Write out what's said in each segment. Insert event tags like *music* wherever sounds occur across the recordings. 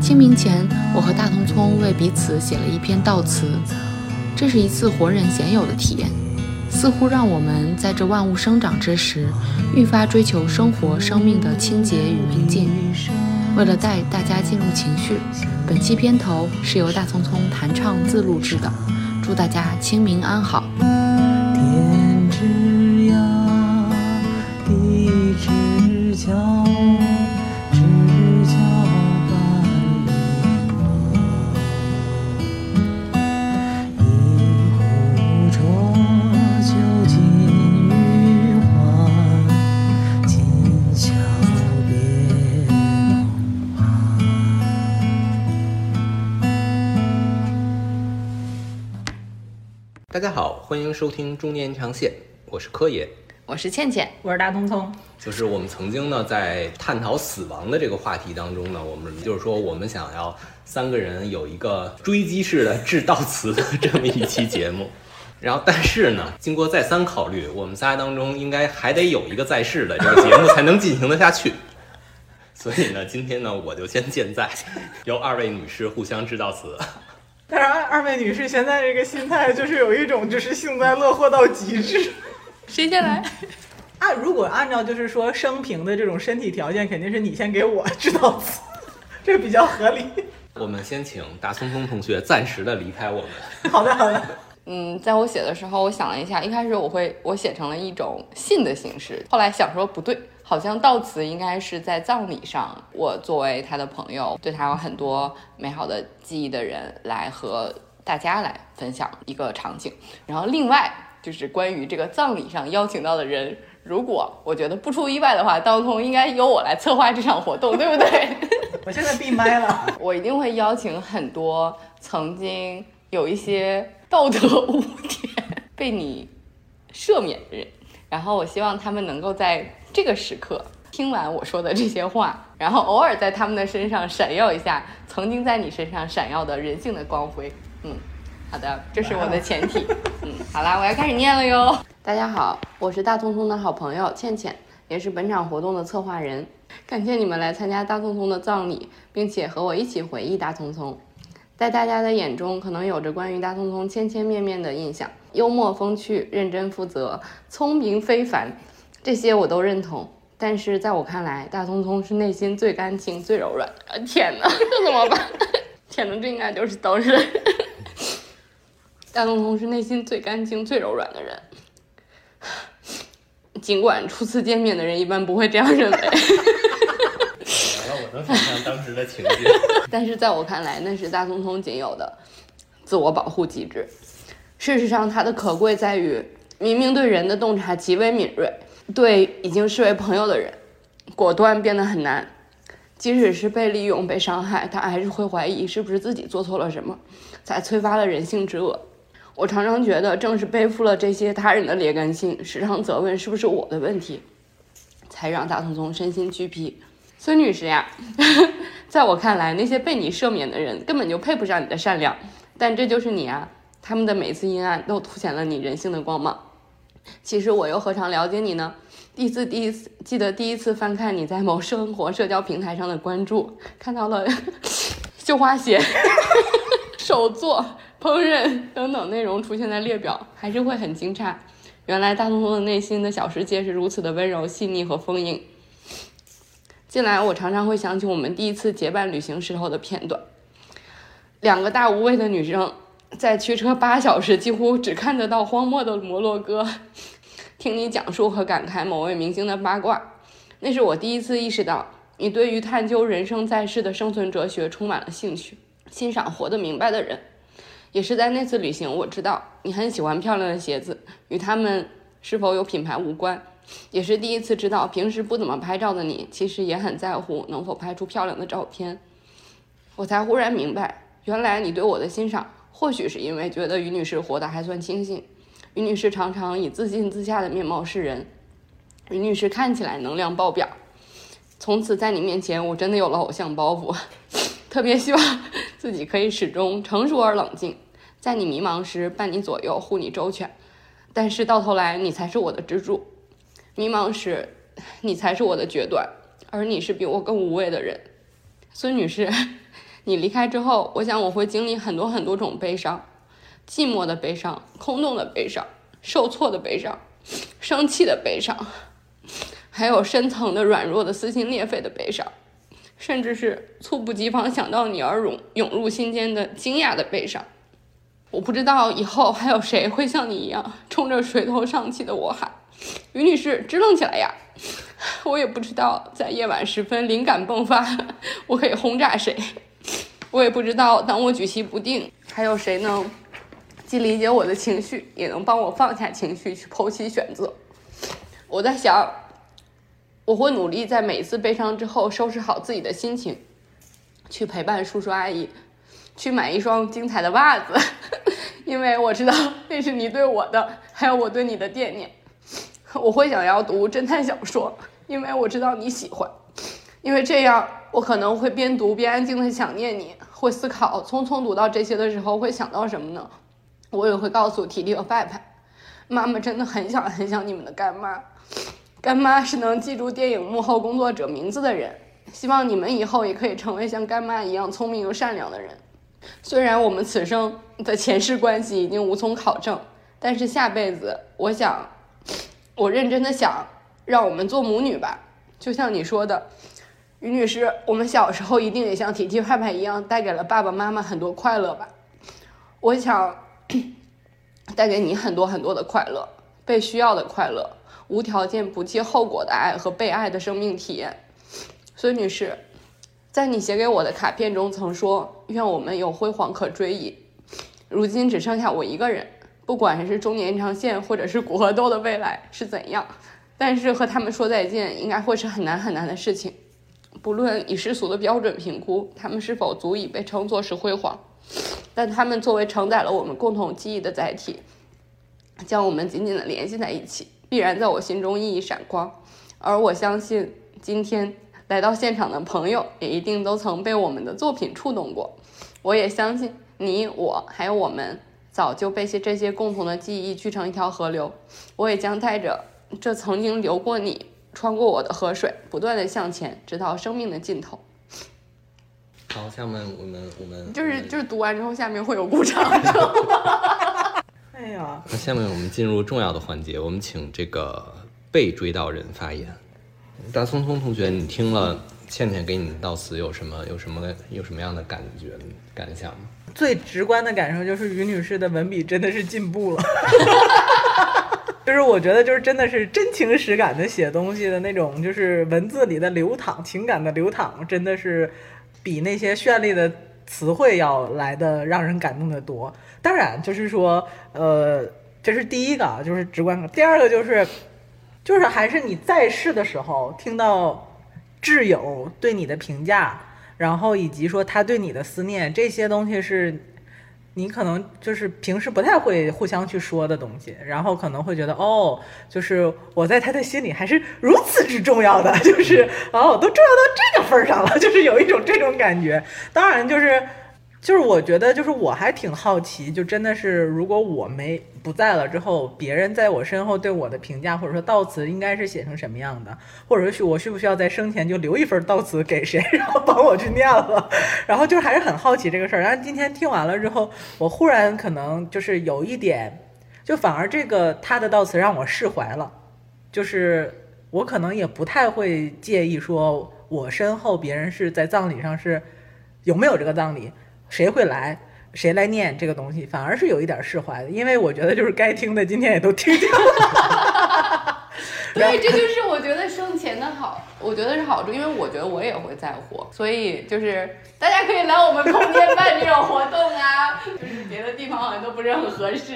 清明前，我和大聪聪为彼此写了一篇悼词，这是一次活人鲜有的体验，似乎让我们在这万物生长之时，愈发追求生活生命的清洁与明净。为了带大家进入情绪，本期片头是由大聪聪弹唱自录制的，祝大家清明安好。欢迎收听中年延长线，我是柯爷，我是倩倩，我是大聪聪。就是我们曾经呢，在探讨死亡的这个话题当中呢，我们就是说，我们想要三个人有一个追击式的致悼词的这么一期节目。*laughs* 然后，但是呢，经过再三考虑，我们仨当中应该还得有一个在世的这个节目才能进行得下去。*laughs* 所以呢，今天呢，我就先健在，*laughs* 由二位女士互相致悼词。但是二二位女士现在这个心态就是有一种就是幸灾乐祸到极致。谁先来？按如果按照就是说生平的这种身体条件，肯定是你先给我知道词，这比较合理。我们先请大聪聪同学暂时的离开我们。*laughs* 好的，好的。嗯，在我写的时候，我想了一下，一开始我会我写成了一种信的形式，后来想说不对。好像悼词应该是在葬礼上，我作为他的朋友，对他有很多美好的记忆的人，来和大家来分享一个场景。然后另外就是关于这个葬礼上邀请到的人，如果我觉得不出意外的话，当通应该由我来策划这场活动，对不对？*laughs* 我现在闭麦了。我一定会邀请很多曾经有一些道德污点被你赦免的人，然后我希望他们能够在。这个时刻，听完我说的这些话，*laughs* 然后偶尔在他们的身上闪耀一下曾经在你身上闪耀的人性的光辉。嗯，好的，这是我的前提。嗯，好啦，我要开始念了哟。*laughs* 大家好，我是大聪聪的好朋友倩倩，也是本场活动的策划人。感谢你们来参加大聪聪的葬礼，并且和我一起回忆大聪聪。在大家的眼中，可能有着关于大聪聪千千面面的印象：幽默风趣、认真负责、聪明非凡。这些我都认同，但是在我看来，大聪聪是内心最干净、最柔软的。*laughs* 天哪，这怎么办？天哪，这应该就是都是。大聪聪是内心最干净、最柔软的人，尽管初次见面的人一般不会这样认为。我能想象当时的情景。*laughs* 但是在我看来，那是大聪聪仅有的自我保护机制。事实上，他的可贵在于，明明对人的洞察极为敏锐。对已经视为朋友的人，果断变得很难。即使是被利用、被伤害，他还是会怀疑是不是自己做错了什么，才催发了人性之恶。我常常觉得，正是背负了这些他人的劣根性，时常责问是不是我的问题，才让大聪聪身心俱疲。孙女士呀，*laughs* 在我看来，那些被你赦免的人根本就配不上你的善良，但这就是你啊！他们的每次阴暗都凸显了你人性的光芒。其实我又何尝了解你呢？第一次，第一次记得第一次翻看你在某生活社交平台上的关注，看到了 *laughs* 绣花鞋、*laughs* 手作、烹饪等等内容出现在列表，还是会很惊诧。原来大聪聪的内心的小世界是如此的温柔、细腻和丰盈。近来我常常会想起我们第一次结伴旅行时候的片段，两个大无畏的女生。在驱车八小时，几乎只看得到荒漠的摩洛哥，*laughs* 听你讲述和感慨某位明星的八卦，那是我第一次意识到你对于探究人生在世的生存哲学充满了兴趣，欣赏活得明白的人。也是在那次旅行，我知道你很喜欢漂亮的鞋子，与他们是否有品牌无关。也是第一次知道，平时不怎么拍照的你，其实也很在乎能否拍出漂亮的照片。我才忽然明白，原来你对我的欣赏。或许是因为觉得于女士活得还算清醒，于女士常常以自信自洽的面貌示人，于女士看起来能量爆表。从此在你面前，我真的有了偶像包袱，*laughs* 特别希望自己可以始终成熟而冷静，在你迷茫时伴你左右，护你周全。但是到头来，你才是我的支柱。迷茫时，你才是我的决断，而你是比我更无畏的人。孙女士，你离开之后，我想我会经历很多很多种悲伤：寂寞的悲伤、空洞的悲伤、受挫的悲伤、生气的悲伤，还有深层的软弱的撕心裂肺的悲伤，甚至是猝不及防想到你而涌涌入心间的惊讶的悲伤。我不知道以后还有谁会像你一样冲着垂头丧气的我喊：“于女士，支棱起来呀！” *laughs* 我也不知道在夜晚时分灵感迸发，*laughs* 我可以轰炸谁。我也不知道当我举棋不定，还有谁能既理解我的情绪，也能帮我放下情绪去剖析选择。我在想，我会努力在每一次悲伤之后收拾好自己的心情，去陪伴叔叔阿姨。去买一双精彩的袜子，*laughs* 因为我知道那是你对我的，还有我对你的惦念。我会想要读侦探小说，因为我知道你喜欢。因为这样，我可能会边读边安静的想念你，会思考匆匆读到这些的时候会想到什么呢？我也会告诉提提和派派，妈妈真的很想很想你们的干妈。干妈是能记住电影幕后工作者名字的人，希望你们以后也可以成为像干妈一样聪明又善良的人。虽然我们此生的前世关系已经无从考证，但是下辈子，我想，我认真的想，让我们做母女吧。就像你说的，于女士，我们小时候一定也像体体派派一样，带给了爸爸妈妈很多快乐吧。我想 *coughs* 带给你很多很多的快乐，被需要的快乐，无条件不计后果的爱和被爱的生命体验。孙女士。在你写给我的卡片中曾说：“愿我们有辉煌可追忆。”如今只剩下我一个人，不管是中年延长线，或者是古河豆的未来是怎样，但是和他们说再见应该会是很难很难的事情。不论以世俗的标准评估他们是否足以被称作是辉煌，但他们作为承载了我们共同记忆的载体，将我们紧紧的联系在一起，必然在我心中熠熠闪光。而我相信今天。来到现场的朋友也一定都曾被我们的作品触动过，我也相信你我还有我们早就被些这些共同的记忆聚成一条河流，我也将带着这曾经流过你、穿过我的河水，不断的向前，直到生命的尽头。好，下面我们我们就是就是读完之后下面会有鼓掌。哎呀，那下面我们进入重要的环节，我们请这个被追悼人发言。大聪聪同学，你听了倩倩给你的悼词有什么有什么有什么样的感觉感想吗？最直观的感受就是于女士的文笔真的是进步了，*laughs* 就是我觉得就是真的是真情实感的写东西的那种，就是文字里的流淌，情感的流淌，真的是比那些绚丽的词汇要来的让人感动的多。当然，就是说，呃，这是第一个，就是直观；第二个就是。就是还是你在世的时候听到挚友对你的评价，然后以及说他对你的思念，这些东西是你可能就是平时不太会互相去说的东西，然后可能会觉得哦，就是我在他的心里还是如此之重要的，就是哦，都重要到这个份儿上了，*laughs* 就是有一种这种感觉。当然就是。就是我觉得，就是我还挺好奇，就真的是，如果我没不在了之后，别人在我身后对我的评价或者说悼词，应该是写成什么样的？或者说，我需不需要在生前就留一份悼词给谁，然后帮我去念了？然后就还是很好奇这个事儿。然后今天听完了之后，我忽然可能就是有一点，就反而这个他的悼词让我释怀了，就是我可能也不太会介意说我身后别人是在葬礼上是有没有这个葬礼。谁会来，谁来念这个东西，反而是有一点释怀的，因为我觉得就是该听的今天也都听掉了。*laughs* *laughs* 对，这就是我觉得生前的好，我觉得是好处，因为我觉得我也会在乎，所以就是大家可以来我们空间办这种活动啊，*laughs* 就是别的地方好像都不是很合适。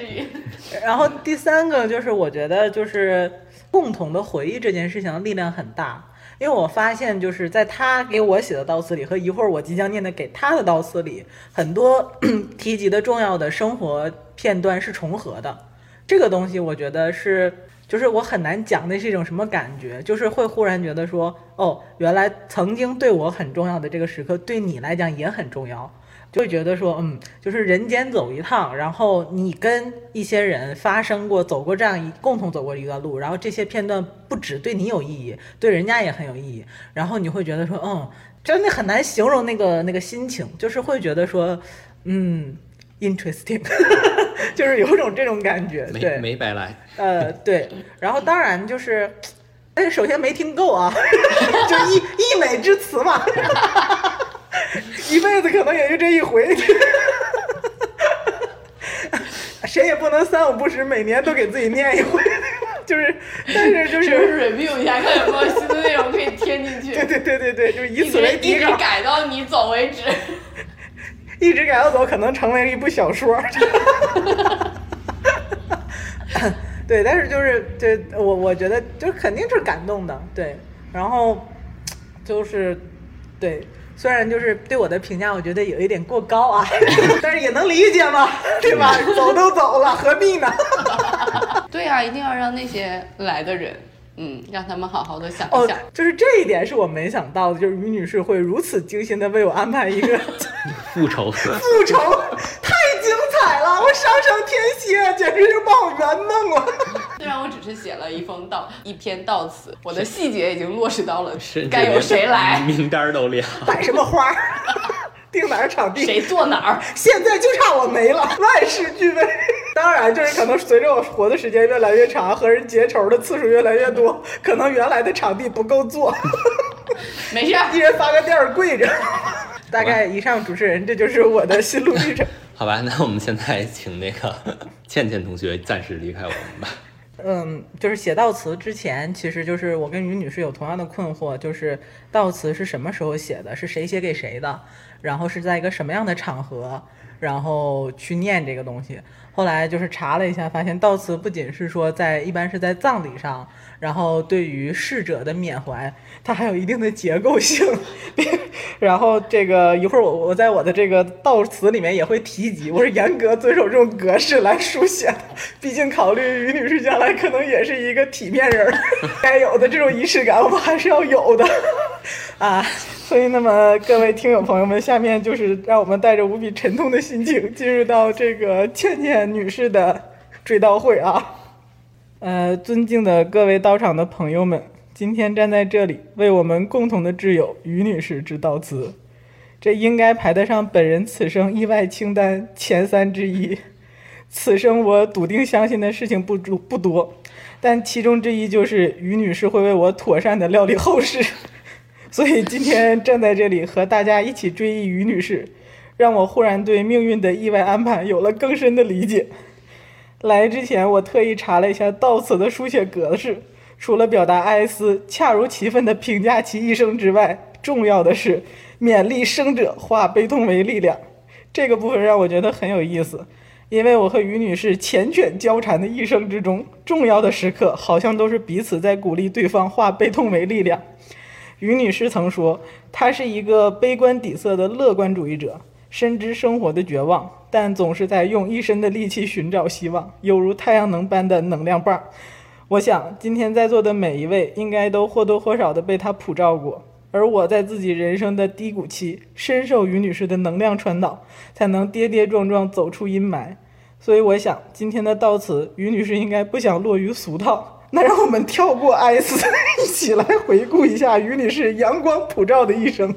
然后第三个就是我觉得就是共同的回忆这件事情力量很大。因为我发现，就是在他给我写的悼词里，和一会儿我即将念的给他的悼词里，很多 *clears throat* 提及的重要的生活片段是重合的。这个东西，我觉得是就是我很难讲那是一种什么感觉，就是会忽然觉得说，哦，原来曾经对我很重要的这个时刻，对你来讲也很重要，就会觉得说，嗯，就是人间走一趟，然后你跟一些人发生过、走过这样一共同走过一段路，然后这些片段不止对你有意义，对人家也很有意义，然后你会觉得说，嗯，真的很难形容那个那个心情，就是会觉得说，嗯，interesting，*laughs* 就是有种这种感觉，没对，没白来。呃，对，然后当然就是，哎，首先没听够啊，*laughs* 就溢溢美之词嘛，一辈子可能也就这一回，*laughs* 谁也不能三五不时每年都给自己念一回，*laughs* 就是，但是就是 review 一下，看有没有新的内容可以添进去。*laughs* 对对对对对，就是以此为一直改到你走为止。一直改到走，可能成为一部小说。对，但是就是对我我觉得就是肯定是感动的，对，然后就是对，虽然就是对我的评价，我觉得有一点过高啊，*laughs* 但是也能理解嘛，*laughs* 对吧？走都走了，何必呢？*laughs* 对啊、一定要让那些来的人，嗯，让他们好好的想哦一想。，就是这一点是我没想到的，就是于女士会如此精心的为我安排一个复仇，复仇，太精彩了！我上升天蝎，简直就把我圆梦了。*laughs* 虽然我只是写了一封悼一篇悼词，我的细节已经落实到了是该由谁来，名单都亮。*laughs* 摆什么花儿，*laughs* 定哪儿场地，谁坐哪儿。现在就差我没了，万事俱备。当然，就是可能随着我活的时间越来越长，和人结仇的次数越来越多，可能原来的场地不够坐，没事儿，一人发个垫儿跪着。大概以上，主持人，这就是我的心路历程。好吧，那我们现在请那个 *laughs* 倩倩同学暂时离开我们吧。嗯，就是写悼词之前，其实就是我跟于女士有同样的困惑，就是悼词是什么时候写的，是谁写给谁的，然后是在一个什么样的场合，然后去念这个东西。后来就是查了一下，发现悼词不仅是说在一般是在葬礼上，然后对于逝者的缅怀，它还有一定的结构性。*laughs* 然后这个一会儿我我在我的这个悼词里面也会提及，我是严格遵守这种格式来书写的，毕竟考虑于女士将来可能也是一个体面人儿，*laughs* 该有的这种仪式感我们还是要有的 *laughs* 啊。所以，那么各位听友朋友们，下面就是让我们带着无比沉痛的心情进入到这个倩倩女士的追悼会啊。呃，尊敬的各位到场的朋友们，今天站在这里为我们共同的挚友于女士致悼词，这应该排得上本人此生意外清单前三之一。此生我笃定相信的事情不不多，但其中之一就是于女士会为我妥善的料理后事。所以今天站在这里和大家一起追忆于女士，让我忽然对命运的意外安排有了更深的理解。来之前，我特意查了一下悼词的书写格式，除了表达哀思、恰如其分地评价其一生之外，重要的是勉励生者化悲痛为力量。这个部分让我觉得很有意思，因为我和于女士缱绻交缠的一生之中，重要的时刻好像都是彼此在鼓励对方化悲痛为力量。于女士曾说，她是一个悲观底色的乐观主义者，深知生活的绝望，但总是在用一身的力气寻找希望，犹如太阳能般的能量棒。我想，今天在座的每一位应该都或多或少的被她普照过，而我在自己人生的低谷期，深受于女士的能量传导，才能跌跌撞撞走出阴霾。所以，我想今天的悼词，于女士应该不想落于俗套。那让我们跳过哀思，一起来回顾一下于女士阳光普照的一生。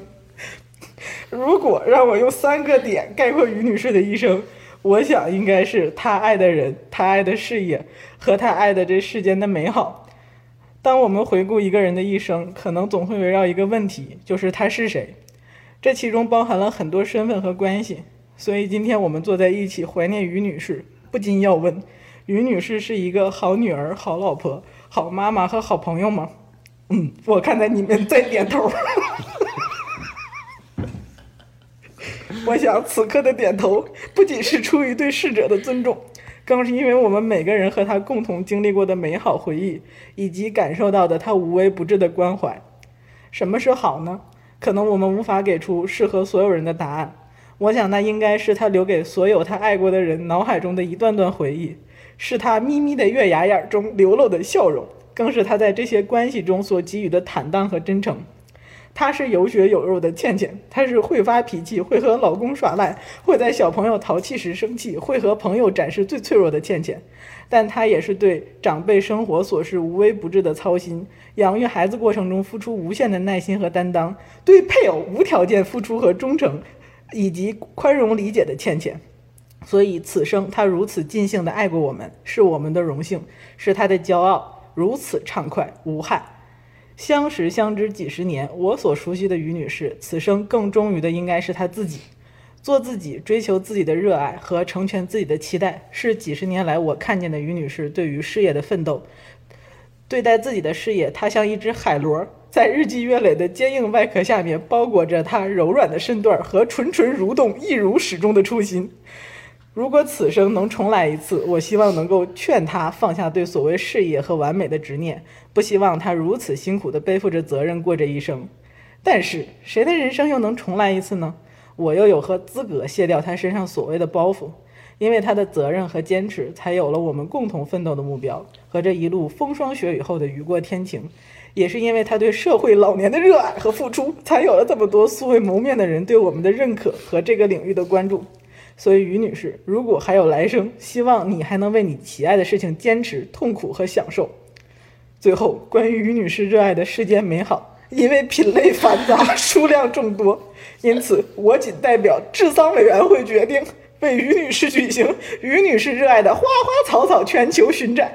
如果让我用三个点概括于女士的一生，我想应该是她爱的人、她爱的事业和她爱的这世间的美好。当我们回顾一个人的一生，可能总会围绕一个问题，就是他是谁。这其中包含了很多身份和关系，所以今天我们坐在一起怀念于女士，不禁要问：于女士是一个好女儿、好老婆、好妈妈和好朋友吗？嗯，我看在你们在点头。我想此刻的点头不仅是出于对逝者的尊重，更是因为我们每个人和他共同经历过的美好回忆，以及感受到的他无微不至的关怀。什么是好呢？可能我们无法给出适合所有人的答案。我想那应该是他留给所有他爱过的人脑海中的一段段回忆，是他眯眯的月牙眼中流露的笑容，更是他在这些关系中所给予的坦荡和真诚。她是有血有肉的倩倩，她是会发脾气、会和老公耍赖、会在小朋友淘气时生气、会和朋友展示最脆弱的倩倩。但她也是对长辈生活琐事无微不至的操心，养育孩子过程中付出无限的耐心和担当，对配偶无条件付出和忠诚，以及宽容理解的倩倩。所以此生她如此尽兴地爱过我们，是我们的荣幸，是她的骄傲，如此畅快无害。相识相知几十年，我所熟悉的于女士，此生更忠于的应该是她自己。做自己，追求自己的热爱和成全自己的期待，是几十年来我看见的于女士对于事业的奋斗。对待自己的事业，她像一只海螺，在日积月累的坚硬外壳下面，包裹着她柔软的身段和蠢蠢蠕动、一如始终的初心。如果此生能重来一次，我希望能够劝他放下对所谓事业和完美的执念，不希望他如此辛苦地背负着责任过这一生。但是，谁的人生又能重来一次呢？我又有何资格卸掉他身上所谓的包袱？因为他的责任和坚持，才有了我们共同奋斗的目标和这一路风霜雪雨后的雨过天晴。也是因为他对社会老年的热爱和付出，才有了这么多素未谋面的人对我们的认可和这个领域的关注。所以，于女士，如果还有来生，希望你还能为你喜爱的事情坚持、痛苦和享受。最后，关于于女士热爱的世间美好，因为品类繁杂、*laughs* 数量众多，因此我仅代表治丧委员会决定，为于女士举行于女士热爱的花花草草全球巡展。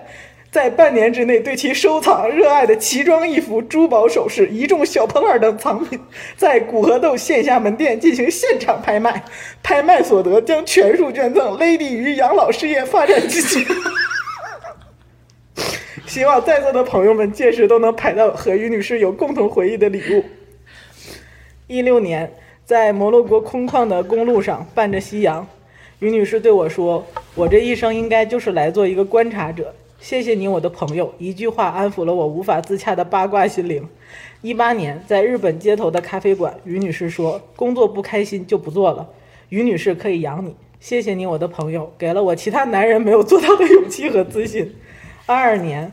在半年之内，对其收藏热爱的奇装异服、珠宝首饰、一众小破烂等藏品，在古河豆线下门店进行现场拍卖，拍卖所得将全数捐赠 Lady 鱼养老事业发展基金。希望在座的朋友们届时都能拍到和于女士有共同回忆的礼物。一六年，在摩洛哥空旷的公路上，伴着夕阳，于女士对我说：“我这一生应该就是来做一个观察者。”谢谢你，我的朋友。一句话安抚了我无法自洽的八卦心灵。一八年，在日本街头的咖啡馆，于女士说：“工作不开心就不做了。”于女士可以养你。谢谢你，我的朋友，给了我其他男人没有做到的勇气和自信。二二年，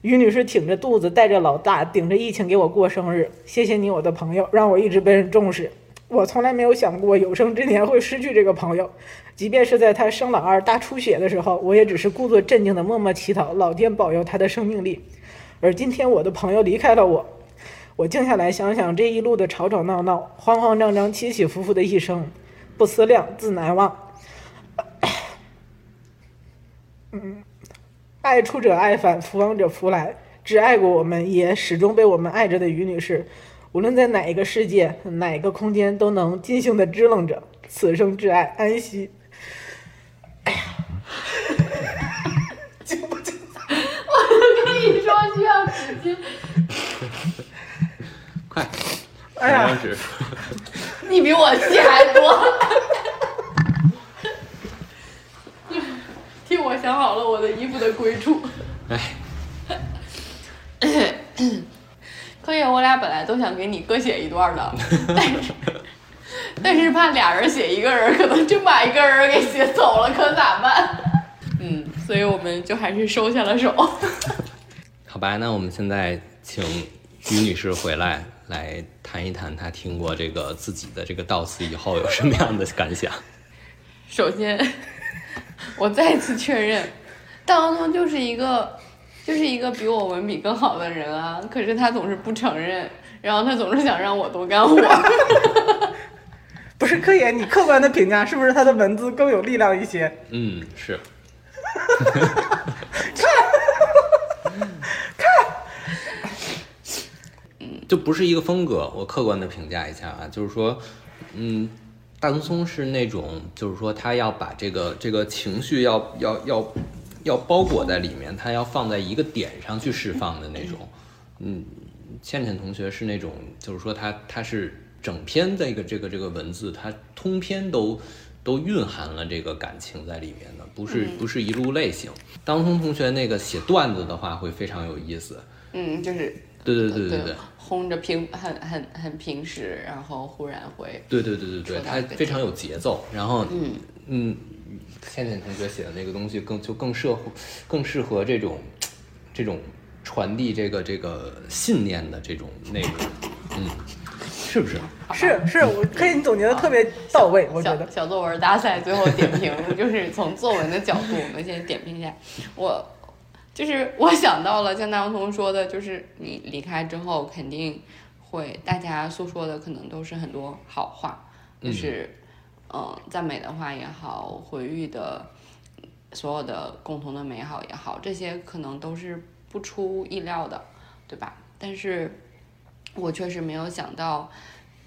于女士挺着肚子，带着老大，顶着疫情给我过生日。谢谢你，我的朋友，让我一直被人重视。我从来没有想过有生之年会失去这个朋友。即便是在他生老二大出血的时候，我也只是故作镇静的默默祈祷老天保佑他的生命力。而今天我的朋友离开了我，我静下来想想这一路的吵吵闹闹、慌慌张张、起起伏伏的一生，不思量，自难忘。嗯，爱出者爱返，福往者福来。只爱过我们，也始终被我们爱着的于女士，无论在哪一个世界、哪一个空间，都能尽兴的支棱着此生挚爱，安息。哎呀精不精彩？我跟你说需要纸巾，快，哎呀。你比我戏还多。替我想好了我的衣服的归处。哎，*laughs* 可以，我俩本来都想给你各写一段的，但是但是怕俩人写一个人，可能真把一个人给写走了，可咋办？嗯，所以我们就还是收下了手。*laughs* 好吧，那我们现在请于女士回来，来谈一谈她听过这个自己的这个悼词以后有什么样的感想。首先，*laughs* 我再次确认，大王东就是一个，就是一个比我文笔更好的人啊。可是他总是不承认，然后他总是想让我多干活。*laughs* 不是科研，你客观的评价是不是他的文字更有力量一些？嗯，是。*laughs* 嗯，就不是一个风格。我客观的评价一下啊，就是说，嗯，大松松是那种，就是说他要把这个这个情绪要要要要包裹在里面，它要放在一个点上去释放的那种。嗯，倩倩同学是那种，就是说他他是整篇这个这个这个文字，它通篇都都蕴含了这个感情在里面的，不是不是一路类型。当松同学那个写段子的话会非常有意思，嗯，就是对对对对对对，轰着平很很很平时，然后忽然会对对对对对，它非常有节奏。然后嗯嗯，倩倩同学写的那个东西更就更适合更适合这种这种传递这个这个信念的这种内容，嗯，是不是？*laughs* 是是，我看你总结的特别到位，我觉得。小作文大赛最后点评就是从作文的角度，我们先点评一下。我就是我想到了，像大王彤说的，就是你离开之后，肯定会大家诉说的可能都是很多好话，就是嗯嗯赞美的话也好，回忆的所有的共同的美好也好，这些可能都是不出意料的，对吧？但是我确实没有想到。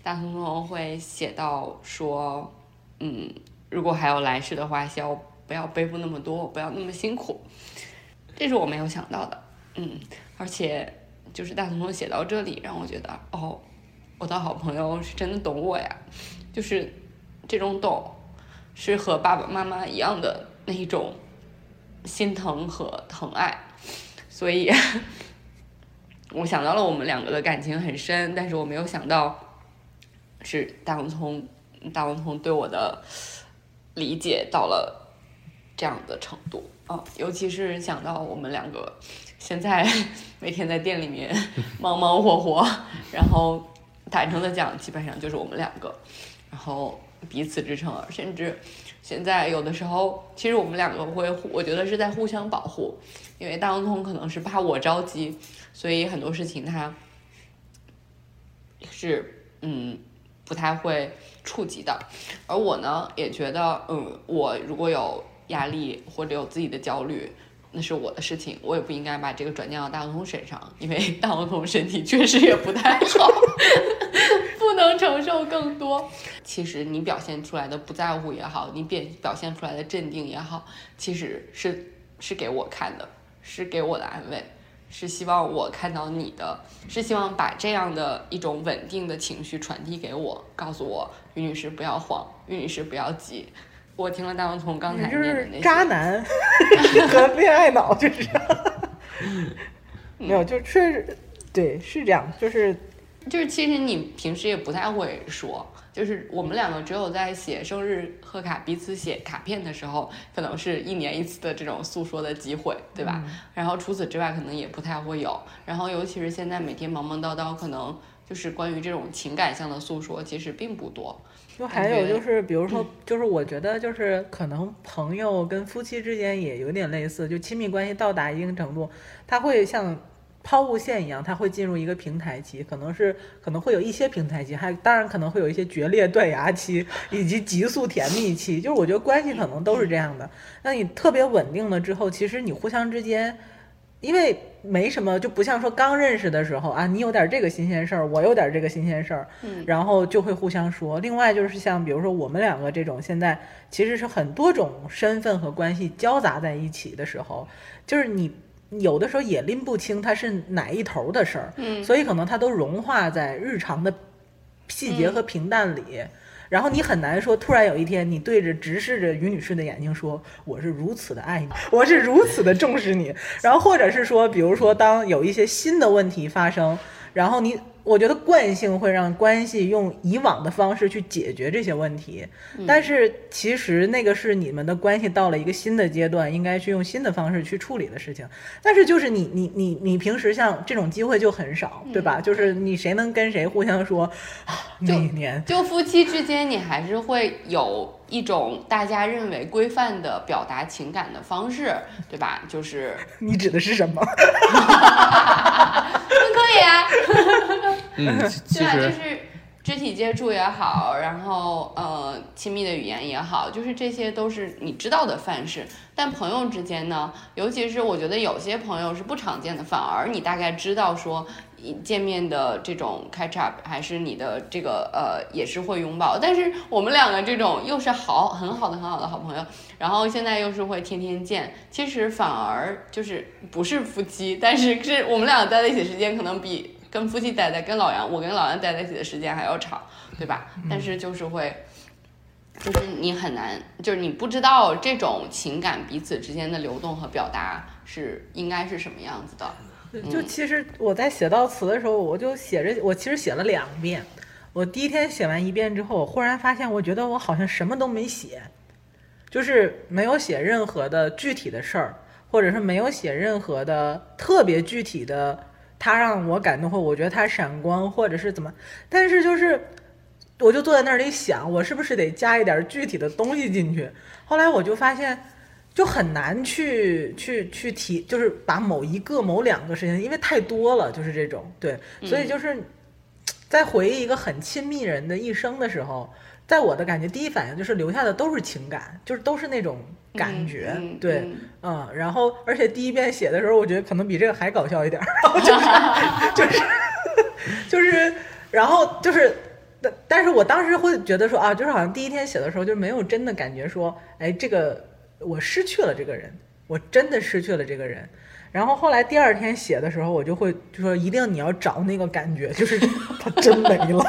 大聪聪会写到说，嗯，如果还有来世的话，希望不要背负那么多，不要那么辛苦，这是我没有想到的，嗯，而且就是大聪聪写到这里，让我觉得，哦，我的好朋友是真的懂我呀，就是这种懂，是和爸爸妈妈一样的那一种心疼和疼爱，所以，*laughs* 我想到了我们两个的感情很深，但是我没有想到。是大王聪，大王聪对我的理解到了这样的程度啊，尤其是想到我们两个现在每天在店里面忙忙活活，然后坦诚的讲，基本上就是我们两个，然后彼此支撑，甚至现在有的时候，其实我们两个会，我觉得是在互相保护，因为大王聪可能是怕我着急，所以很多事情他是嗯。不太会触及的，而我呢，也觉得，嗯，我如果有压力或者有自己的焦虑，那是我的事情，我也不应该把这个转嫁到大王通身上，因为大王通身体确实也不太好，能承受更多。其实你表现出来的不在乎也好，你表表现出来的镇定也好，其实是是给我看的，是给我的安慰。是希望我看到你的，是希望把这样的一种稳定的情绪传递给我，告诉我于女士不要慌，于女士不要急。我听了大王从刚才念的那些，渣男 *laughs* 和恋爱脑就是，*laughs* 没有，就确实对，是这样，就是就是其实你平时也不太会说。就是我们两个只有在写生日贺卡、彼此写卡片的时候，可能是一年一次的这种诉说的机会，对吧？然后除此之外，可能也不太会有。然后尤其是现在每天忙忙叨叨，可能就是关于这种情感上的诉说，其实并不多。就还有就是，比如说，就是我觉得就是可能朋友跟夫妻之间也有点类似，就亲密关系到达一定程度，他会像。抛物线一样，它会进入一个平台期，可能是可能会有一些平台期，还当然可能会有一些决裂断崖期，以及急速甜蜜期。就是我觉得关系可能都是这样的。那你特别稳定了之后，其实你互相之间，因为没什么，就不像说刚认识的时候啊，你有点这个新鲜事儿，我有点这个新鲜事儿，嗯，然后就会互相说。另外就是像比如说我们两个这种现在其实是很多种身份和关系交杂在一起的时候，就是你。有的时候也拎不清它是哪一头的事儿，嗯，所以可能它都融化在日常的细节和平淡里，然后你很难说突然有一天你对着直视着于女士的眼睛说我是如此的爱你，我是如此的重视你，然后或者是说，比如说当有一些新的问题发生，然后你。我觉得惯性会让关系用以往的方式去解决这些问题，但是其实那个是你们的关系到了一个新的阶段，应该去用新的方式去处理的事情。但是就是你你你你平时像这种机会就很少，对吧？就是你谁能跟谁互相说啊？那一年就夫妻之间，你还是会有一种大家认为规范的表达情感的方式，对吧？就是 *laughs* 你指的是什么？可以啊。*laughs* 嗯，对啊，就是肢体接触也好，然后呃，亲密的语言也好，就是这些都是你知道的范式。但朋友之间呢，尤其是我觉得有些朋友是不常见的，反而你大概知道说，见面的这种 catch up，还是你的这个呃，也是会拥抱。但是我们两个这种又是好很好的很好的好朋友，然后现在又是会天天见，其实反而就是不是夫妻，但是是我们两个在在一起时间可能比。跟夫妻待在，跟老杨，我跟老杨待在一起的时间还要长，对吧？但是就是会，就是你很难，就是你不知道这种情感彼此之间的流动和表达是应该是什么样子的。就其实我在写到词的时候，我就写着，我其实写了两遍。我第一天写完一遍之后，我忽然发现，我觉得我好像什么都没写，就是没有写任何的具体的事儿，或者是没有写任何的特别具体的，他让我感动或我觉得他闪光，或者是怎么。但是就是，我就坐在那里想，我是不是得加一点具体的东西进去？后来我就发现。就很难去去去提，就是把某一个、某两个事情，因为太多了，就是这种对，所以就是在回忆一个很亲密人的一生的时候，在我的感觉，第一反应就是留下的都是情感，就是都是那种感觉，嗯对，嗯嗯，然后而且第一遍写的时候，我觉得可能比这个还搞笑一点儿，然后就是 *laughs* 就是就是，然后就是。但但是我当时会觉得说啊，就是好像第一天写的时候就没有真的感觉说，哎，这个我失去了这个人，我真的失去了这个人。然后后来第二天写的时候，我就会就说一定你要找那个感觉，就是他真没了。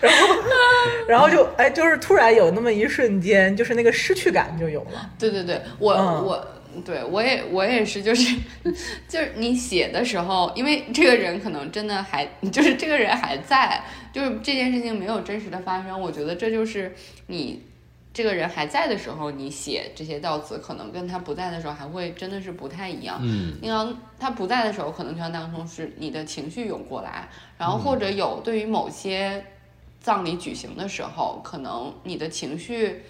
然后，然后就哎，就是突然有那么一瞬间，就是那个失去感就有了。对对对，我、嗯我对我也我也是，就是 *laughs* 就是你写的时候，因为这个人可能真的还就是这个人还在，就是这件事情没有真实的发生，我觉得这就是你这个人还在的时候，你写这些悼词，可能跟他不在的时候还会真的是不太一样。嗯你要他不在的时候，可能就像当中是你的情绪涌过来，然后或者有对于某些葬礼举行的时候，可能你的情绪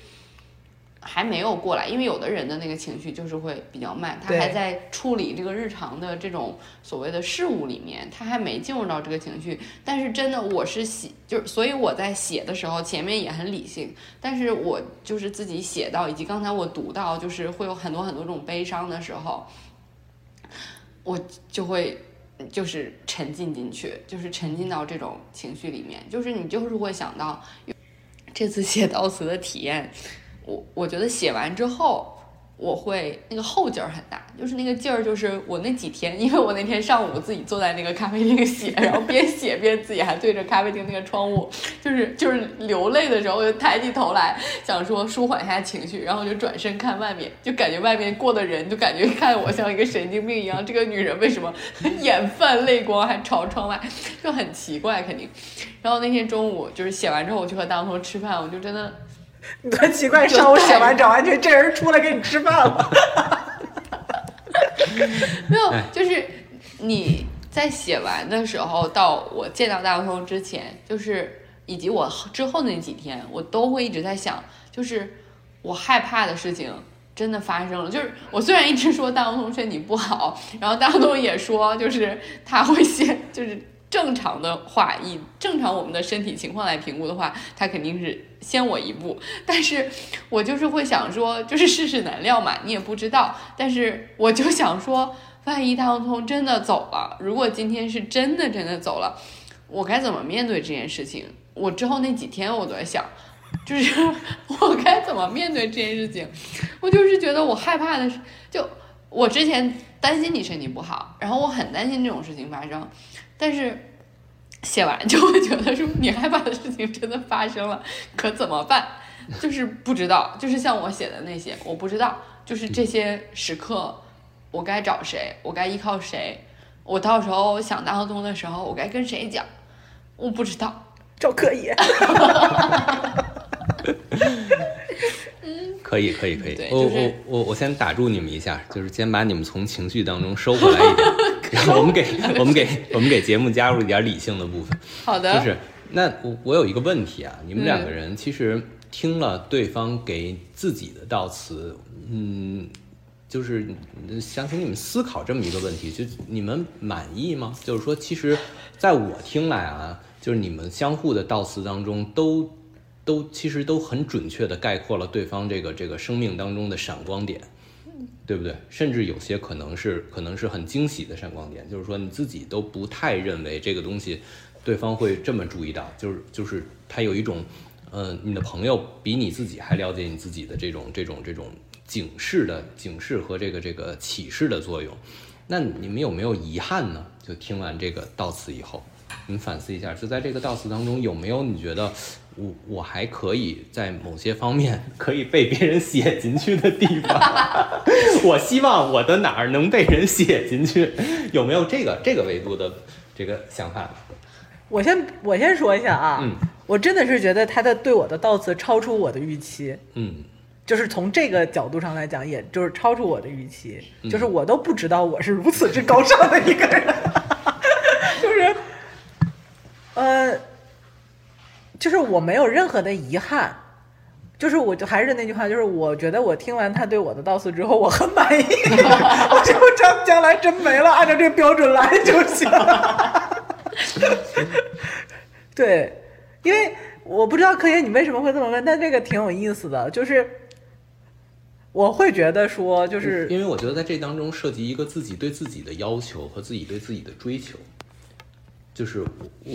还没有过来，因为有的人的那个情绪就是会比较慢，他还在处理这个日常的这种所谓的事物里面，他还没进入到这个情绪。但是真的，我是写，就是所以我在写的时候，前面也很理性，但是我就是自己写到，以及刚才我读到，就是会有很多很多种悲伤的时候，我就会就是沉浸进去，就是沉浸到这种情绪里面，就是你就是会想到这次写悼词的体验，我我觉得写完之后。我会那个后劲儿很大，就是那个劲儿，就是我那几天，因为我那天上午自己坐在那个咖啡厅写，然后边写边自己还对着咖啡厅那个窗户，就是 *laughs* 就是流泪的时候，我就抬起头来想说舒缓一下情绪，然后就转身看外面，就感觉外面过的人就感觉看我像一个神经病一样，这个女人为什么眼泛泪光还朝窗外，就很奇怪肯定。然后那天中午就是写完之后，我去和大头吃饭，我就真的 *laughs* 你多奇怪，上午写完找完去，这人出来给你吃饭了。*laughs* 没有，就是你在写完的时候，到我见到大头头之前，就是以及我之后那几天，我都会一直在想，就是我害怕的事情。真的发生了，就是我虽然一直说大头头身体不好，然后大头头也说，就是他会先就是正常的话，以正常我们的身体情况来评估的话，他肯定是先我一步。但是我就是会想说，就是世事难料嘛，你也不知道。但是我就想说，万一大头头真的走了，如果今天是真的真的走了，我该怎么面对这件事情？我之后那几天我都在想，就是 *laughs* 我该怎么面对这件事情？我就是觉得我害怕的是，就我之前担心你身体不好，然后我很担心这种事情发生，但是写完就会觉得说你害怕的事情真的发生了，可怎么办？就是不知道，就是像我写的那些，我不知道，就是这些时刻，我该找谁，我该依靠谁，我到时候想大头东的时候，我该跟谁讲，我不知道。赵 *laughs* 可以，可以，可以，可以。我我我我先打住你们一下，就是先把你们从情绪当中收回来一点，然后我们给我们给我们给节目加入一点理性的部分。好的，就是那我我有一个问题啊，你们两个人其实听了对方给自己的悼词，嗯，就是嗯想请你们思考这么一个问题，就你们满意吗？就是说，其实在我听来啊，就是你们相互的悼词当中都。都其实都很准确的概括了对方这个这个生命当中的闪光点，对不对？甚至有些可能是可能是很惊喜的闪光点，就是说你自己都不太认为这个东西对方会这么注意到，就是就是他有一种，呃，你的朋友比你自己还了解你自己的这种这种这种警示的警示和这个这个启示的作用。那你们有没有遗憾呢？就听完这个悼词以后，你反思一下，就在这个悼词当中有没有你觉得我我还可以在某些方面可以被别人写进去的地方？*laughs* 我希望我的哪儿能被人写进去？有没有这个这个维度的这个想法？我先我先说一下啊，嗯我真的是觉得他的对我的悼词超出我的预期，嗯就是从这个角度上来讲，也就是超出我的预期，嗯就是我都不知道我是如此之高尚的一个人，*laughs* 就是，呃，就是我没有任何的遗憾。就是我就还是那句话，就是我觉得我听完他对我的道词之后，我很满意，我就将将来真没了，按照这个标准来就行。*laughs* 对，因为我不知道柯爷你为什么会这么问，但这个挺有意思的，就是我会觉得说，就是因为我觉得在这当中涉及一个自己对自己的要求和自己对自己的追求，就是我我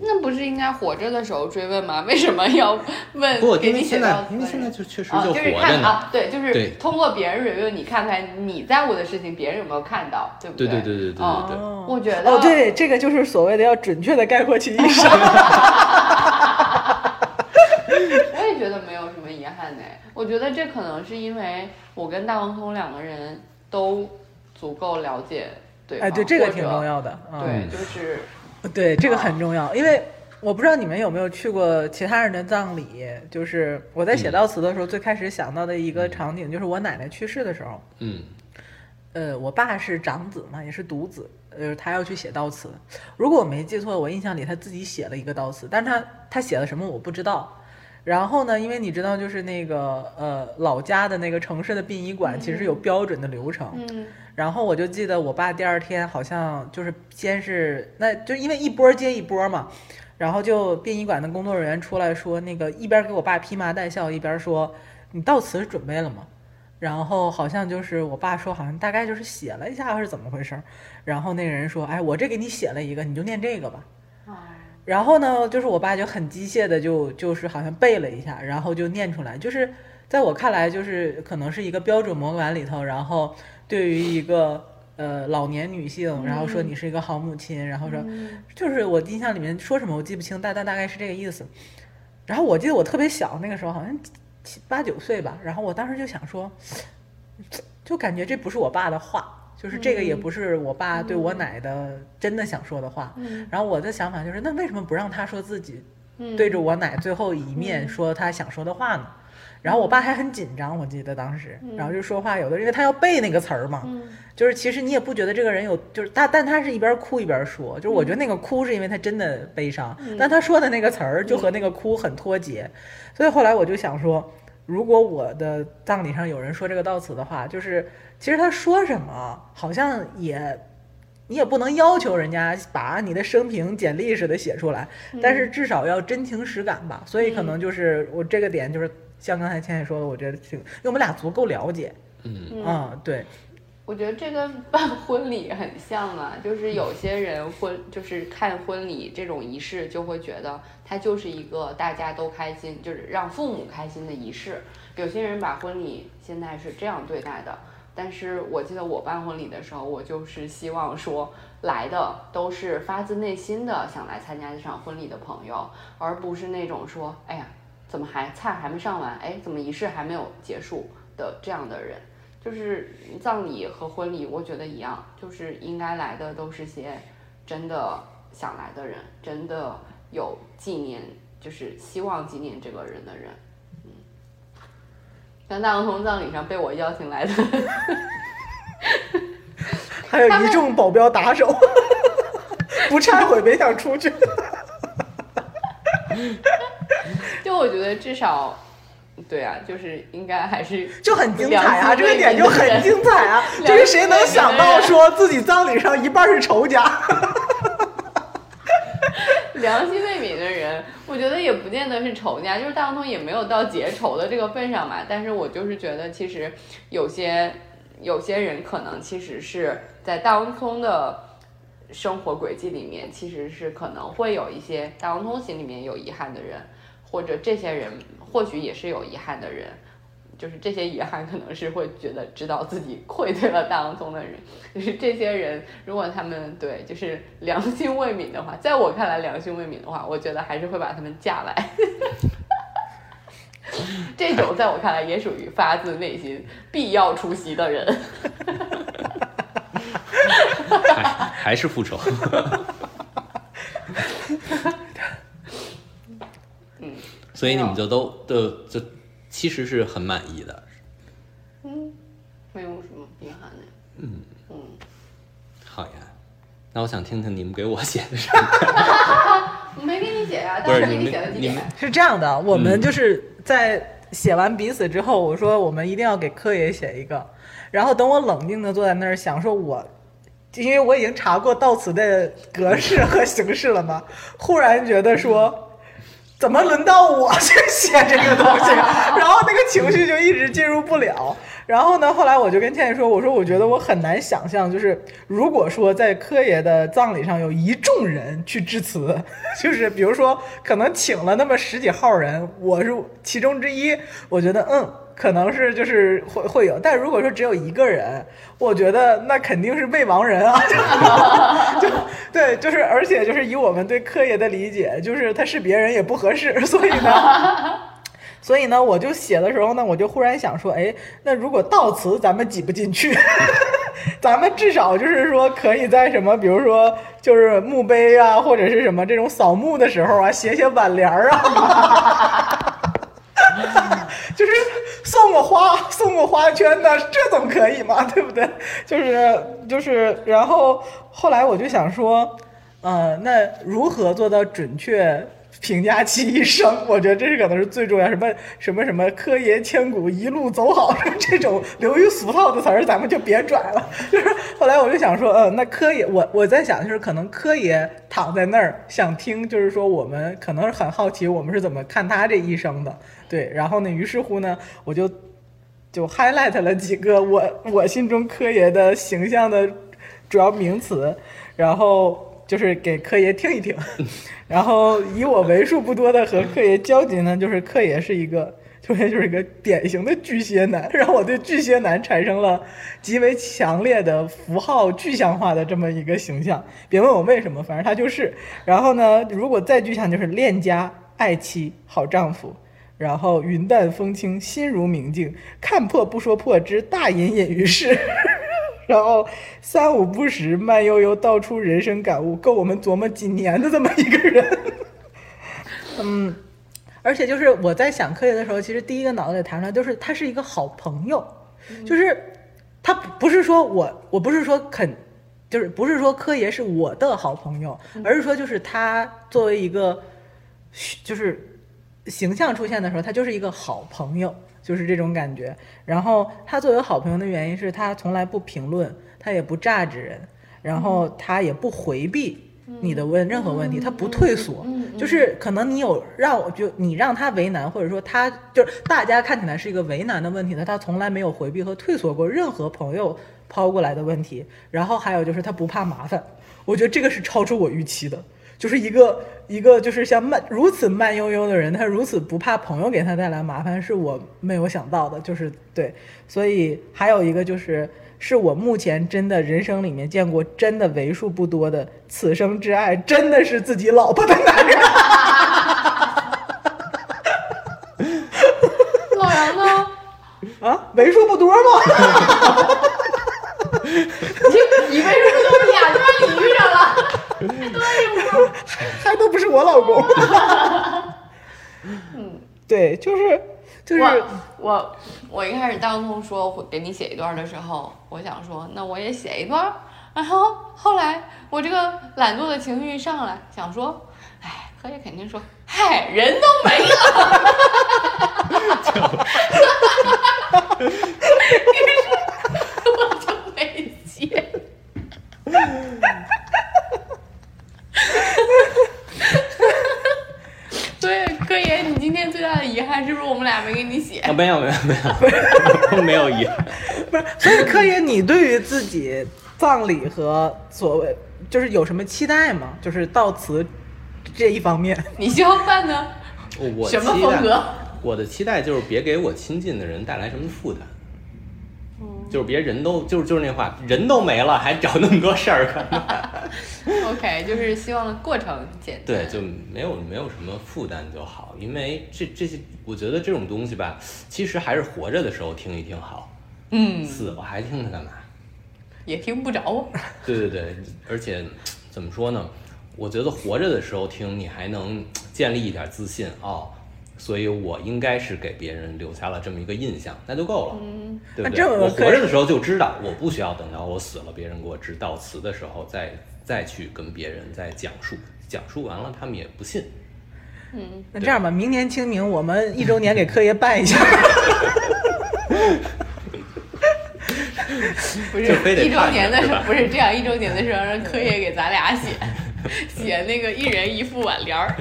那不是应该活着的时候追问吗？*laughs* 为什么要问？不，因为给你写到现在因为现在就确实啊，就就是活着呢。看啊，对，就是通过别人 review，你看看你在乎的事情，别人有没有看到，对不对对对对对对对哦对。我觉得哦，对，这个就是所谓的要准确的概括其一生。*laughs* *laughs* 我也觉得没有什么遗憾呢。我觉得这可能是因为我跟大王通两个人都足够了解对方，哎，对，这个或者挺重。要的。嗯、对，就是对，这个很重要，因为我不知道你们有没有去过其他人的葬礼，就是我在写悼词的时候，最开始想到的一个场景，就是我奶奶去世的时候，嗯呃，我爸是长子嘛，也是独子，呃，他要去写悼词。如果我没记错，我印象里他自己写了一个悼词，但是他他写了什么我不知道。然后呢，因为你知道，就是那个呃老家的那个城市的殡仪馆，其实有标准的流程。嗯然后我就记得我爸第二天好像就是先是，那就因为一波接一波嘛，然后就殡仪馆的工作人员出来说，那个一边给我爸披麻戴孝，一边说你到此准备了吗？然后好像就是我爸说，好像大概就是写了一下，还是怎么回事儿？然后那个人说，哎，我这给你写了一个，你就念这个吧。啊然后呢，就是我爸就很机械的就就是好像背了一下，然后就念出来。就是在我看来，就是可能是一个标准模板里头，然后对于一个呃老年女性，然后说你是一个好母亲，然后说就是我印象里面说什么我记不清，但但大概是这个意思。然后我记得我特别小，那个时候好像七八九岁吧，然后我当时就想说，就感觉这不是我爸的话。就是这个也不是我爸对我奶的真的想说的话，嗯然后我的想法就是，那为什么不让他说自己嗯对着我奶最后一面说他想说的话呢？然后我爸还很紧张，我记得当时，然后就说话有的，因为他要背那个词儿嘛，嗯。就是其实你也不觉得这个人有，就是他，但他是一边哭一边说，就是我觉得那个哭是因为他真的悲伤，但他说的那个词儿就和那个哭很脱节，所以后来我就想说，如果我的葬礼上有人说这个悼词的话，就是其实他说什么好像也。你也不能要求人家把你的生平简历似的写出来，但是至少要真情实感吧。所以可能就是我这个点，就是像刚才倩倩说的，我觉得挺，因为我们俩足够了解。嗯嗯，对，我觉得这跟办婚礼很像啊，就是有些人婚就是看婚礼这种仪式，就会觉得它就是一个大家都开心，就是让父母开心的仪式。有些人把婚礼现在是这样对待的，但是我记得我办婚礼的时候，我就是希望说来的都是发自内心的想来参加这场婚礼的朋友，而不是那种说，哎呀，怎么还菜还没上完，哎，怎么仪式还没有结束的这样的人。就是葬礼和婚礼，我觉得一样，就是应该来的都是些真的想来的人，真的有纪念，就是希望纪念这个人的人。嗯，像大王从葬礼上被我邀请来的，*laughs* 还有一众保镖打手，*laughs* 不忏悔别想出去。*laughs* 就我觉得至少，对啊，就是应该还是就很精彩啊！这个点就很精彩啊！*laughs* 就是谁能想到说自己葬礼上一半是仇家？*laughs* 良心未泯的人，我觉得也不见得是仇家，就是大王通也没有到结仇的这个份上嘛。但是我就是觉得，其实有些有些人可能其实是在大王通的生活轨迹里面，其实是可能会有一些大王通心里面有遗憾的人，或者这些人或许也是有遗憾的人。就是这些遗憾，可能是会觉得知道自己愧对了大洋葱的人，就是这些人，如果他们对就是良心未泯的话，在我看来良心未泯的话，我觉得还是会把他们嫁来。*laughs* 这种在我看来也属于发自内心必要出席的人。*laughs* 还还是复仇。所以你们就都都就其实是很满意的。嗯，没有什么遗憾的。嗯嗯，好呀，那我想听听你们给我写的什么。我没给你写呀，不是但是给你们写了几点你们。是这样的，我们嗯就是在写完彼此之后，我说我们一定要给柯爷写一个，然后等我冷静的坐在那儿想，说我。因为我已经查过悼词的格式和形式了嘛，忽然觉得说，怎么轮到我去写这个东西？*laughs* 然后那个情绪就一直进入不了。然后呢，后来我就跟倩倩说，我说我觉得我很难想象，就是如果说在柯爷的葬礼上有一众人去致辞，*laughs* 就是比如说可能请了那么十几号人，我是其中之一，我觉得嗯。可能是就是会会有，但如果说只有一个人，我觉得那肯定是未亡人啊，*laughs* 就对，就是而且就是以我们对柯爷的理解，就是他是别人也不合适，所以呢，*laughs* 所以呢，我就写的时候呢，我就忽然想说，哎，那如果悼词咱们挤不进去，*laughs* 咱们至少就是说可以在什么，比如说就是墓碑啊，或者是什么这种扫墓的时候啊，写写挽联儿啊。送个花，送个花圈的，这总可以嘛，*laughs* 对不对？就是就是，然后后来我就想说，呃，那如何做到准确评价其一生？我觉得这是可能是最重要。什么什么什么科爷千古一路走好，这种流于俗套的词儿，咱们就别拽了。*laughs* 就是后来我就想说，呃，那科爷，我我在想，就是可能科爷躺在那儿想听，就是说我们可能是很好奇，我们是怎么看他这一生的。对，然后呢，于是乎呢，我就就 highlight 了几个我我心中柯爷的形象的主要名词，然后就是给柯爷听一听，*laughs* 然后以我为数不多的和柯爷交集呢，就是柯爷是一个。就是就是一个典型的巨蟹男，让我对巨蟹男产生了极为强烈的符号具象化的这么一个形象。别问我为什么，反正他就是。然后呢，如果再具象，就是恋家、爱妻、好丈夫。然后云淡风轻，心如明镜，看破不说破之大隐隐于市。*laughs* 然后三五不时，慢悠悠道出人生感悟，够我们琢磨几年的这么一个人。*laughs* 嗯，而且就是我在想科爷的时候，其实第一个脑子里弹出来就是他是一个好朋友，就是他不是说我我不是说肯，就是不是说柯爷是我的好朋友，而是说就是他作为一个就是。形象出现的时候，他就是一个好朋友，就是这种感觉。然后他作为好朋友的原因是他从来不评论，他也不榨指人，然后他也不回避你的问任何问题，他不退缩。就是可能你有让我就你让他为难，或者说他就是大家看起来是一个为难的问题，他从来没有回避和退缩过任何朋友抛过来的问题。然后还有就是他不怕麻烦，我觉得这个是超出我预期的。就是一个一个就是像慢如此慢悠悠的人，他如此不怕朋友给他带来麻烦，是我没有想到的。就是对，所以还有一个就是，是我目前真的人生里面见过真的为数不多的此生挚爱，真的是自己老婆的男人。老杨呢？啊，为数不多吗？你你为什么都俩就让你遇上了？对吗？还都不是我老公。嗯，*laughs* 对，就是就是我我我一开始当中说会给你写一段的时候，我想说那我也写一段，然后后来我这个懒惰的情绪一上来，想说，哎，可以肯定说，嗨，人都没了，于 *laughs* 是我就没写。对，科研，你今天最大的遗憾是不是我们俩没给你写？啊，没有没有没有，没有遗憾。*laughs* 不是，所以柯爷，你对于自己葬礼和所谓就是有什么期待吗？就是悼词这一方面。*laughs* 你希望办呢？我什么期待风格？我的期待就是别给我亲近的人带来什么负担。就是别人都就是就是那话，人都没了，还找那么多事儿干嘛？*laughs* OK，就是希望过程简单。对，就没有没有什么负担就好，因为这这些，我觉得这种东西吧，其实还是活着的时候听一听好，嗯，死了还听它干嘛？也听不着。对对对，而且怎么说呢？我觉得活着的时候听，你还能建立一点自信哦，所以我应该是给别人留下了这么一个印象，那就够了，嗯，对不对？我活着的时候就知道，我不需要等到我死了，别人给我致悼词的时候再再去跟别人再讲述，讲述完了他们也不信。嗯那这样吧，明年清明我们一周年给柯爷办一下。*laughs* 不是一周年的时候，不是这样，一周年的时候让柯爷给咱俩写写那个一人一副挽联儿。*laughs*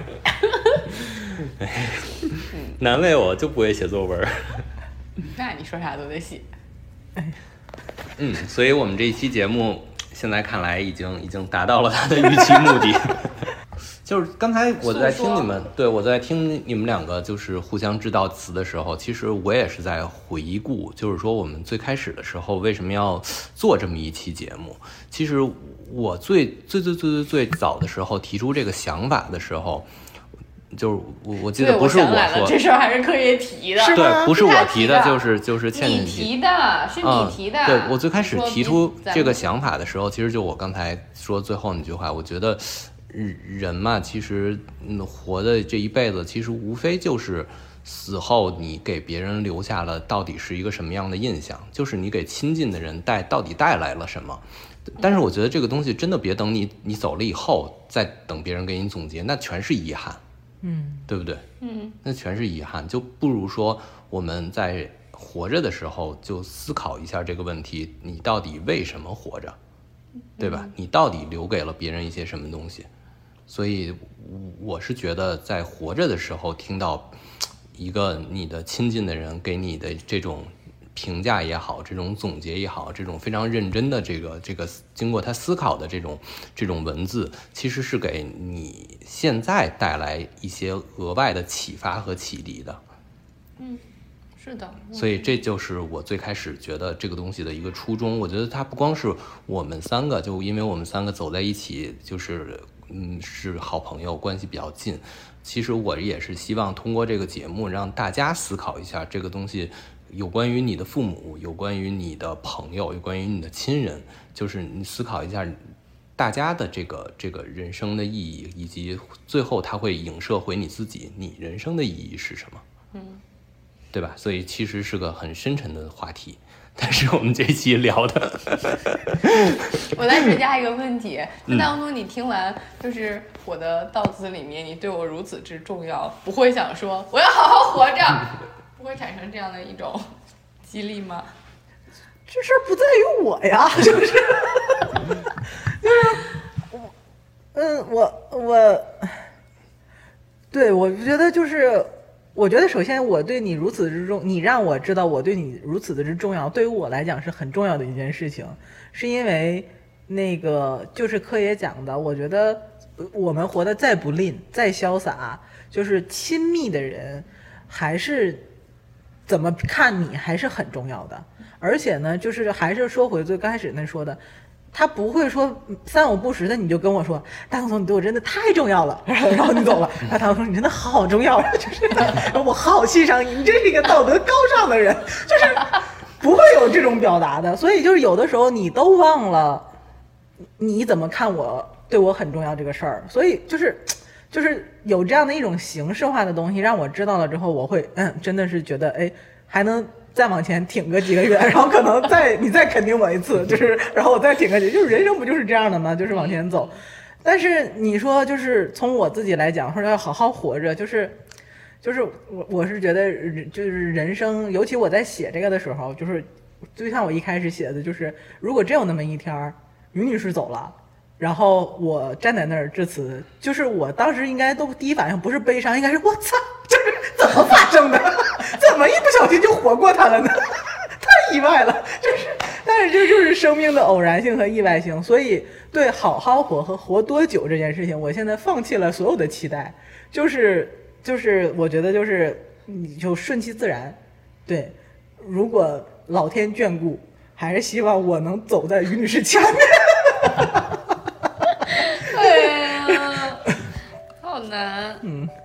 难为我就不会写作文儿。*laughs* 那你说啥都得写。嗯，所以我们这一期节目现在看来已经已经达到了它的预期目的。*laughs* 就是刚才我在听你们，对我在听你们两个就是互相知道词的时候，其实我也是在回顾，就是说我们最开始的时候为什么要做这么一期节目。其实我最最最最最最早的时候提出这个想法的时候，就是我我记，得不是想来了，说，这事儿还是可以提的。是对，不是我提的，就是就是倩倩你提的，是啊你提的。对我最开始提出这个想法的时候，其实就我刚才说最后那句话，我觉得人人嘛，其实嗯活的这一辈子，其实无非就是死后你给别人留下了到底是一个什么样的印象，就是你给亲近的人带到底带来了什么。但是我觉得这个东西真的别等你你走了以后再等别人给你总结，那全是遗憾。嗯，对不对？嗯，那全是遗憾，就不如说我们在活着的时候就思考一下这个问题：你到底为什么活着，对吧？你到底留给了别人一些什么东西？所以我是觉得，在活着的时候听到一个你的亲近的人给你的这种评价也好，这种总结也好，这种非常认真的这个这个经过他思考的这种这种文字，其实是给你现在带来一些额外的启发和启迪的。嗯是的，所以这就是我最开始觉得这个东西的一个初衷。我觉得它不光是我们三个，就因为我们三个走在一起，就是嗯是好朋友，关系比较近。其实我也是希望通过这个节目，让大家思考一下这个东西，有关于你的父母，有关于你的朋友，有关于你的亲人，就是你思考一下。大家的这个这个人生的意义，以及最后它会影射回你自己，你人生的意义是什么？嗯，对吧？所以其实是个很深沉的话题，但是我们这期聊的，*laughs* 我再追加一个问题，嗯那当中你听完就是我的悼词里面，你对我如此之重要，不会想说我要好好活着，会产生这样的一种激励吗？这事儿不在于我呀，就是 *laughs* 就是我，嗯，我我，对我觉得就是，我觉得首先我对你如此之重，你让我知道我对你如此的之重要，对于我来讲是很重要的一件事情，是因为那个就是柯爷讲的，我觉得我们活得再不吝，再潇洒，就是亲密的人还是怎么看你还是很重要的。而且呢，就是还是说回最开始那说的，他不会说三五不时的你就跟我说，大总你对我真的太重要了，*laughs* 然后你走了，然后大总说你真的好重要，就是我好欣赏你，你真是一个道德高尚的人，就是不会有这种表达的，所以就是有的时候你都忘了你怎么看我对我很重要这个事儿，所以就是。就是有这样的一种形式化的东西，让我知道了之后，我会嗯，真的是觉得哎，还能再往前挺个几个月，然后可能再你再肯定我一次，*laughs* 就是然后我再挺个几，就是人生不就是这样的吗？就是往前走。但是你说就是从我自己来讲，说要好好活着，就是就是我我是觉得人就是人生，尤其我在写这个的时候，就是就像我一开始写的，就是如果真有那么一天儿，于女士走了。然后我站在那儿致辞，就是我当时应该都第一反应不是悲伤，应该是我操，就是怎么发生的？*laughs* 怎么一不小心就活过他了呢？*laughs* 太意外了，就是，但是这就是生命的偶然性和意外性，所以对好好活和活多久这件事情，我现在放弃了所有的期待，就是就是我觉得就是你就顺其自然。对，如果老天眷顾，还是希望我能走在于女士前面。*laughs* 嗯。